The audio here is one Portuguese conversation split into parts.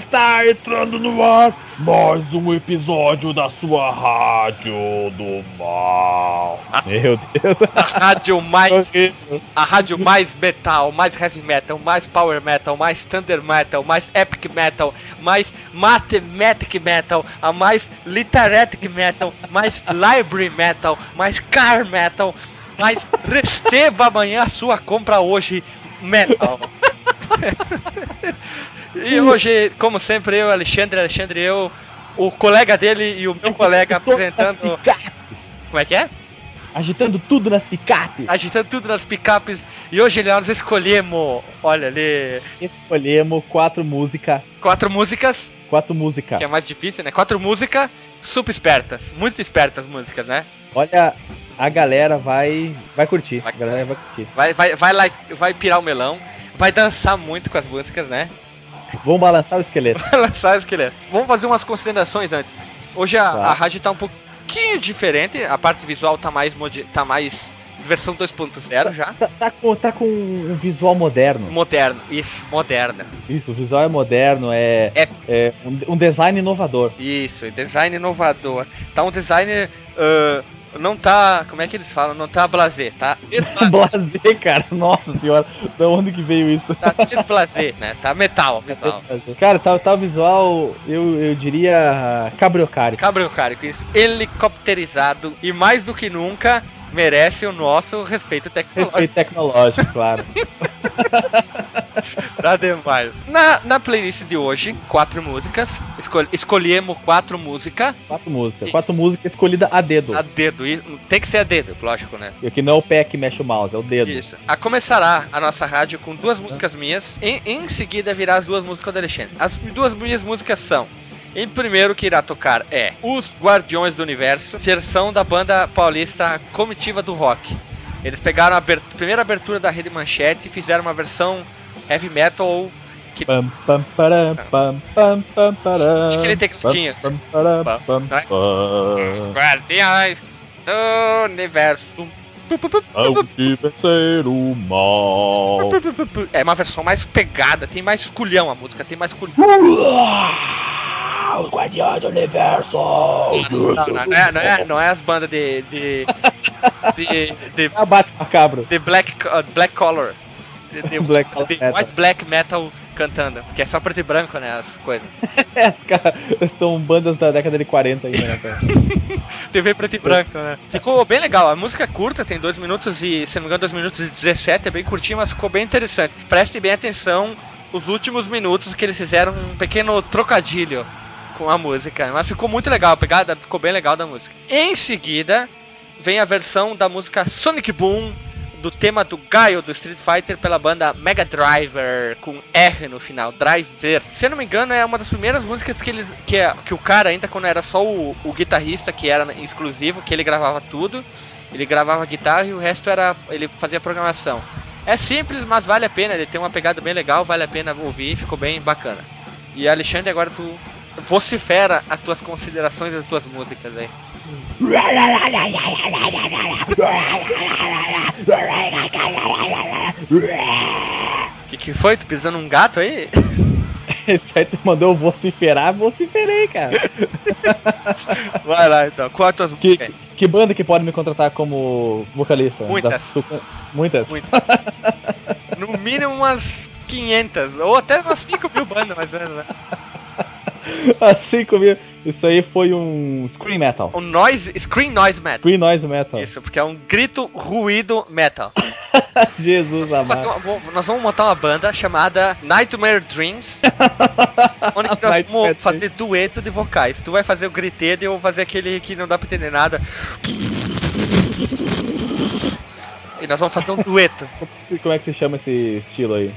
Está entrando no ar mais um episódio da sua rádio do mal. Meu Deus. A rádio mais. A rádio mais metal, mais heavy metal, mais power metal, mais thunder metal, mais epic metal, mais mathematic metal, a mais literatic metal, mais library metal, mais car metal, mais receba amanhã a sua compra hoje metal. e hoje, como sempre, eu, Alexandre, Alexandre, eu, o colega dele e o meu colega apresentando. Como é que é? Agitando tudo nas picapes. agitando tudo nas picapes. E hoje nós escolhemos, olha ali, Escolhemos quatro músicas. quatro músicas, Quatro músicas. que é mais difícil, né? Quatro músicas super espertas, muito espertas músicas, né? Olha, a galera vai vai curtir. Vai- A galera vai curtir. Vai, vai, vai lá, vai pirar o melão, vai dançar muito com as músicas, né? Vão balançar o esqueleto. Vai lançar o esqueleto. Vamos fazer umas considerações antes. Hoje a, Tá. a rádio tá um pouquinho diferente, a parte visual tá mais, tá mais versão 2.0 já. Tá, tá com, tá com um visual moderno. Moderno, isso, moderna. Isso, o visual é moderno, é, É. é um, um design inovador. Isso, design inovador. Tá um design. ah, não tá. Como é que eles falam? Não tá blazer, tá? Blazer, cara, nossa senhora, da onde que veio isso? tá desblazer, né? Tá metal, visual. Cara, tá, tá o visual, eu, eu diria, cabriocário. Cabriocárico, isso. Helicopterizado e mais do que nunca merece o nosso respeito tecnológico. Respeito tecnológico, claro. Tá demais. Na, na playlist de hoje, quatro músicas. Escol escolhemos quatro músicas Quatro músicas. Isso. Quatro músicas escolhidas a dedo. a dedo. E tem que ser a dedo, lógico, né? E aqui não é o pé que mexe o mouse, é o dedo. Isso. A começará a nossa rádio com duas músicas minhas. Em, em seguida virá as duas músicas do Alexandre. As duas minhas músicas são. Em primeiro que irá tocar é Os Guardiões do Universo, versão da banda paulista Comitiva do Rock. Eles pegaram a abert- primeira abertura da Rede Manchete e fizeram uma versão heavy metal que Pam, pam, param, pam, pam, pam, param. Acho que ele tem tecladinho. Pam, param, Pam, pam, né? pam. Guardiões do Universo. Ao que vencer o mal. É uma versão mais pegada, tem mais culhão a música, tem mais culhão. Os Guardiões do Universo! Não, não, não é, não é, não é as bandas de. de. de. de, bate macabro. de black, uh, black color. De, de- Black color de metal. white black metal cantando. Porque é só preto e branco, né? As coisas. É, cara, são bandas da década de 40 ainda, né, cara? TV preto e branco, né? Ficou bem legal. A música é curta, tem 2 minutos e, se não me engano, 2 minutos e 17, é bem curtinho, mas ficou bem interessante. Preste bem atenção os últimos minutos que eles fizeram um pequeno trocadilho com a música. Mas ficou muito legal, a pegada ficou bem legal da música. Em seguida, vem a versão da música Sonic Boom do tema do Gaio do Street Fighter pela banda Mega Driver com R no final, Driver. Se eu não me engano, é uma das primeiras músicas que eles que, é- que o cara ainda quando era só o, o guitarrista que era exclusivo, que ele gravava tudo. Ele gravava guitarra e o resto era ele fazia programação. É simples, mas vale a pena, ele tem uma pegada bem legal, vale a pena ouvir, ficou bem bacana. E Alexandre, agora tu vocifera as tuas considerações das tuas músicas aí. O que, que foi? Tu pisando um gato aí? Esse aí tu mandou eu vociferar, vociferei, cara. Vai lá então. Qual é as tuas Que, músicas? que banda que pode me contratar como vocalista? Muitas. Da Muitas? Muito. No mínimo umas 500, ou até umas 5 mil bandas mais ou menos, né? Assim comigo. Isso aí foi um Scream Metal. Um noise, screen noise metal. Scream Noise Metal. Isso, porque é um grito ruído metal. Jesus amado. uma- nós vamos montar uma banda chamada Nightmare Dreams, onde nós Nightmare vamos Dreams. fazer dueto de vocais. Tu vai fazer o griteiro e eu vou fazer aquele que não dá pra entender nada. E nós vamos fazer um dueto. Como é que se chama esse estilo aí?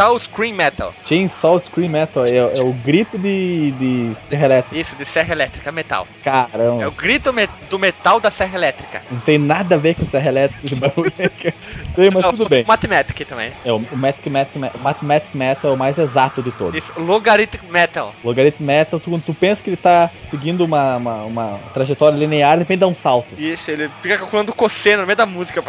Out Scream Metal. Chainsaw Scream Metal. É, é o grito de, de serra elétrica. Isso, de serra elétrica, metal. É Caramba. o grito me- do metal da serra elétrica. Não tem nada a ver com serra elétrica esse bagulho. Tem, mas Não, tudo bem. Mathematic também. É, o o Mathematic Mathematic Metal é o mais exato de todos. Isso, Logarithmic Metal. Logaritmo Metal, tu, quando tu pensa que ele tá seguindo uma, uma, uma trajetória linear, de repente dá um salto. Isso, ele fica calculando cosseno no meio da música.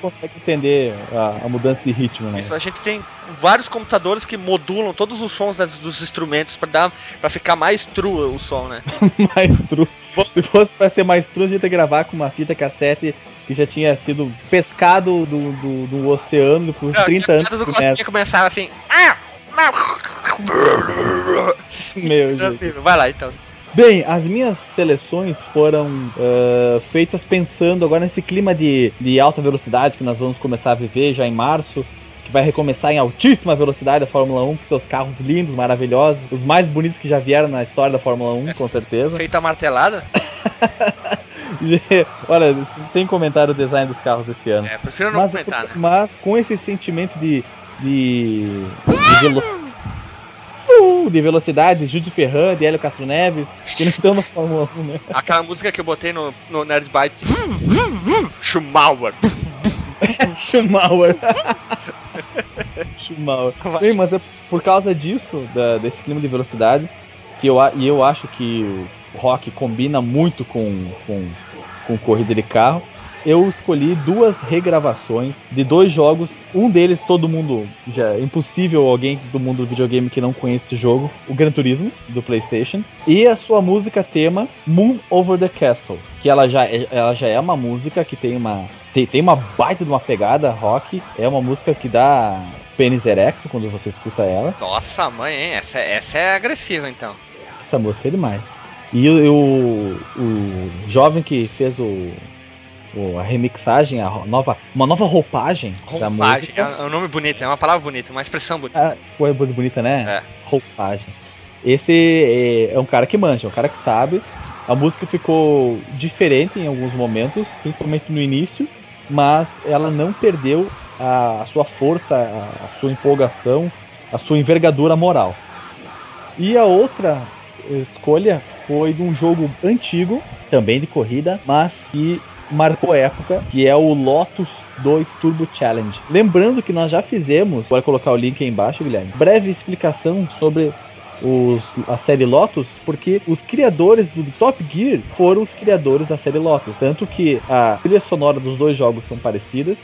Consegue entender a, a, mudança de ritmo, né? Isso, a gente tem vários computadores que modulam todos os sons das, dos instrumentos para dar para ficar mais true o som, né? mais true. Se fosse para ser mais true, a gente ia gravar com uma fita cassete que já tinha sido pescado do, do, do oceano por Não, 30 anos. Do Costinha começava assim. Meu Deus. Vai lá então. Bem, as minhas seleções foram uh, feitas pensando agora nesse clima de, de alta velocidade que nós vamos começar a viver já em março, que vai recomeçar em altíssima velocidade a Fórmula 1 com seus carros lindos, maravilhosos, os mais bonitos que já vieram na história da Fórmula 1, é com certeza. Feita martelada? Olha, tem comentário o design dos carros esse ano. É, prefiro não mas, comentar, né? Mas com esse sentimento de. de. de, velo... uh, de velocidade, Júlio Ferran, de Hélio Castro Neves, que não estão no Fórmula 1, né? Aquela música que eu botei no, no Nerd Byte. Schumauer. Schumauer. Schumauer. Sim, mas é por causa disso, da, desse clima de velocidade, que eu, e eu acho que o rock combina muito com, com, com corrida de carro. Eu escolhi duas regravações de dois jogos. Um deles, todo mundo. Já é impossível alguém do mundo do videogame que não conhece esse jogo. O Gran Turismo, do PlayStation. E a sua música tema, Moon Over the Castle. Que ela já, é, ela já é uma música que tem uma. Tem, tem uma baita de uma pegada rock. É uma música que dá pênis erecto quando você escuta ela. Nossa, mãe, hein? Essa, essa é agressiva então. Essa música é demais. E o, o, o jovem que fez o, o, a remixagem, a nova, uma nova roupagem, roupagem da música. É um nome bonito, é uma palavra bonita, uma expressão bonita. Ah, é bonita, né? É. Roupagem. Esse é, é um cara que manja, é um cara que sabe. A música ficou diferente em alguns momentos, principalmente no início, mas ela não perdeu a, sua força, a, a sua empolgação, a sua envergadura moral. E a outra escolha foi de um jogo antigo, também de corrida, mas que marcou época, que é o Lotus 2 Turbo Challenge. Lembrando que nós já fizemos, pode colocar o link aí embaixo, Guilherme, breve explicação sobre os, a série Lotus, porque os criadores do Top Gear foram os criadores da série Lotus. Tanto que a trilha sonora dos dois jogos são parecidas,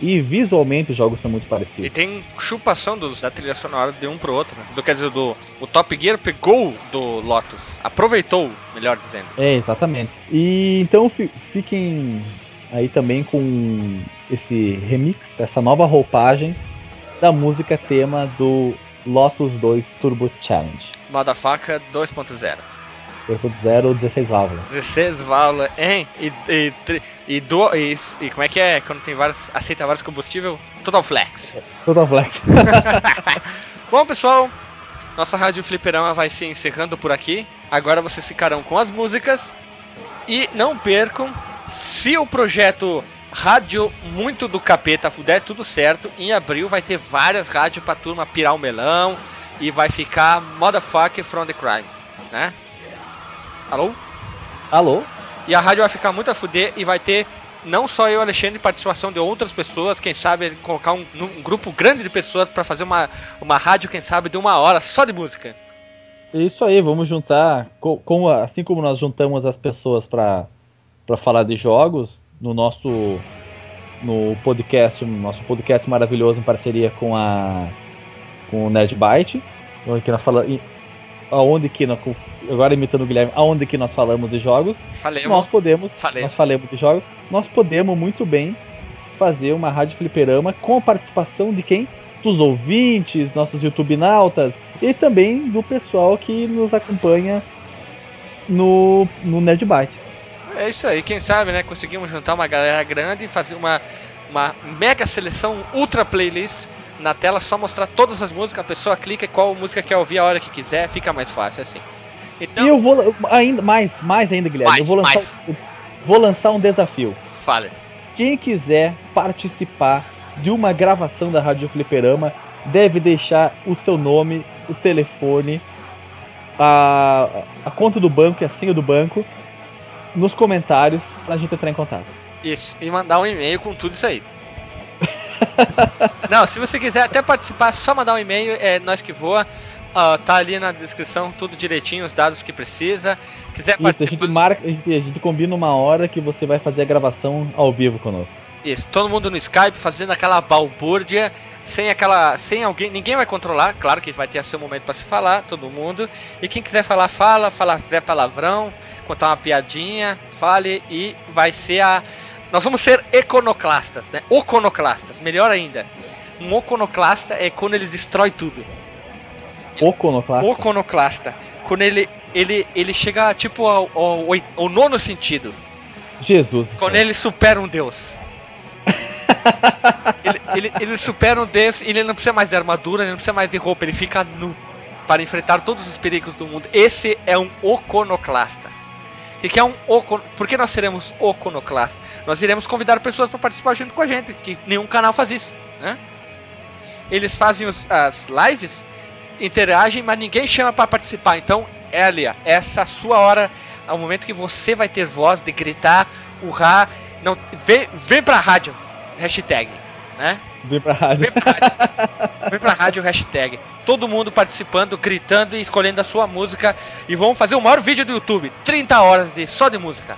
e visualmente os jogos são muito parecidos. E tem chupação dos, da trilha sonora de um pro outro, né? Do, quer dizer, do, o Top Gear pegou do Lotus, aproveitou, melhor dizendo. É, exatamente. E então fiquem aí também com esse remix, essa nova roupagem da música tema do Lotus 2 Turbo Challenge. Motherfucker 2.0. 2.0, 16 válvulas. 16 válvulas, hein? E, e, e, do, e, e, como é que é quando tem vários, aceita vários combustíveis? Total Flex. Total Flex. Bom, pessoal, nossa Rádio Fliperama vai se encerrando por aqui. Agora vocês ficarão com as músicas. E não percam, se o projeto Rádio Muito do Capeta der tudo certo, em abril vai ter várias rádios pra turma pirar o melão e vai ficar Motherfucker from the Crime, né? Alô? Alô? E a rádio vai ficar muito a fuder e vai ter não só eu, Alexandre, participação de outras pessoas, quem sabe colocar um, um grupo grande de pessoas para fazer uma, uma rádio, quem sabe, de uma hora só de música. Isso aí, vamos juntar, com, assim como nós juntamos as pessoas para falar de jogos, no nosso no podcast, no nosso podcast maravilhoso em parceria com a com o Nerd Byte, que nós falamos aonde que nós, agora imitando o Guilherme, aonde que nós falamos de jogos, falemos. nós podemos, nós falemos de jogos, nós podemos muito bem fazer uma rádio fliperama com a participação de quem? Dos ouvintes, nossos YouTube nautas e também do pessoal que nos acompanha no, no Nerd Byte. É isso aí, quem sabe, né? Conseguimos juntar uma galera grande e fazer uma, uma mega seleção ultra playlist na tela, só mostrar todas as músicas, a pessoa clica e qual música quer ouvir a hora que quiser, fica mais fácil assim. Então, e eu vou ainda mais, mais ainda, Guilherme, mais, eu vou lançar, vou lançar um desafio. Fale. Quem quiser participar de uma gravação da Rádio Fliperama deve deixar o seu nome, o telefone, a, a conta do banco e a senha do banco nos comentários pra gente entrar em contato. Isso, e mandar um e-mail com tudo isso aí. Não, se você quiser até participar, só mandar um e-mail, é nós que voa. uh, tá ali na descrição tudo direitinho, os dados que precisa. Quiser Isso, participar. A gente, marca, a gente, a gente combina uma hora que você vai fazer a gravação ao vivo conosco. Isso, todo mundo no Skype fazendo aquela balbúrdia, sem aquela. sem alguém. Ninguém vai controlar, claro que vai ter seu momento para se falar, todo mundo. E quem quiser falar, fala, falar, fizer palavrão, contar uma piadinha, fale e vai ser a. Nós vamos ser iconoclastas, né? Oconoclastas, melhor ainda. Um oconoclasta é quando ele destrói tudo. Oconoclasta? Oconoclasta. Quando ele, ele, ele chega tipo ao, ao, ao nono sentido. Jesus. Quando ele supera um deus. ele, ele, ele, supera um deus e ele não precisa mais de armadura, ele não precisa mais de roupa, ele fica nu para enfrentar todos os perigos do mundo. Esse é um oconoclasta. O que é um ocon... Por que nós seremos oconoclastas? Nós iremos convidar pessoas para participar junto com a gente, que nenhum canal faz isso, né? Eles fazem os, as lives interagem, mas ninguém chama para participar. Então, Elia, essa é a sua hora, é o momento que você vai ter voz de gritar, urrar, não, vem, vem pra rádio, hashtag, né? Vem pra rádio. Vem pra rádio, vem pra rádio hashtag. Todo mundo participando, gritando e escolhendo a sua música. E vamos fazer o maior vídeo do YouTube. 30 horas de só de música.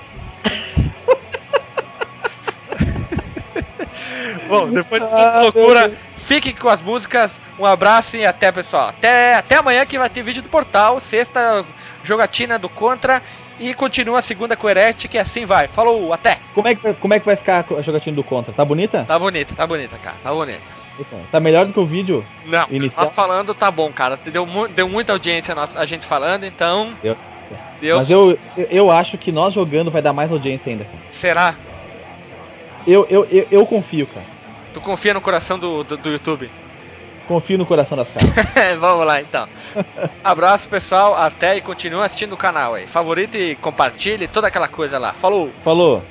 Bom, depois de ah, loucura, Fiquem com as músicas. Um abraço e até, pessoal. Até, até amanhã que vai ter vídeo do portal. Sexta, jogatina do Contra. E continua a segunda com o que assim vai. Falou, até! Como é, que, como é que vai ficar a jogatina do Contra? Tá bonita? Tá bonita, tá bonita, cara. Tá bonita. Tá melhor do que o vídeo? Não, inicial? nós falando tá bom, cara. Deu, deu muita audiência a gente falando, então. Deu. Deu. Mas eu, eu acho que nós jogando vai dar mais audiência ainda. Cara. Será? Eu, eu, eu, eu confio, cara. Tu confia no coração do, do, do YouTube? Confio no coração das caras. Vamos lá então. Abraço pessoal, até e continue assistindo o canal aí. Favorite e compartilhe toda aquela coisa lá. Falou! Falou!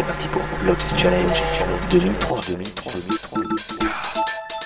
C'est parti pour Lotus Challenge 2003. 2003, 2003.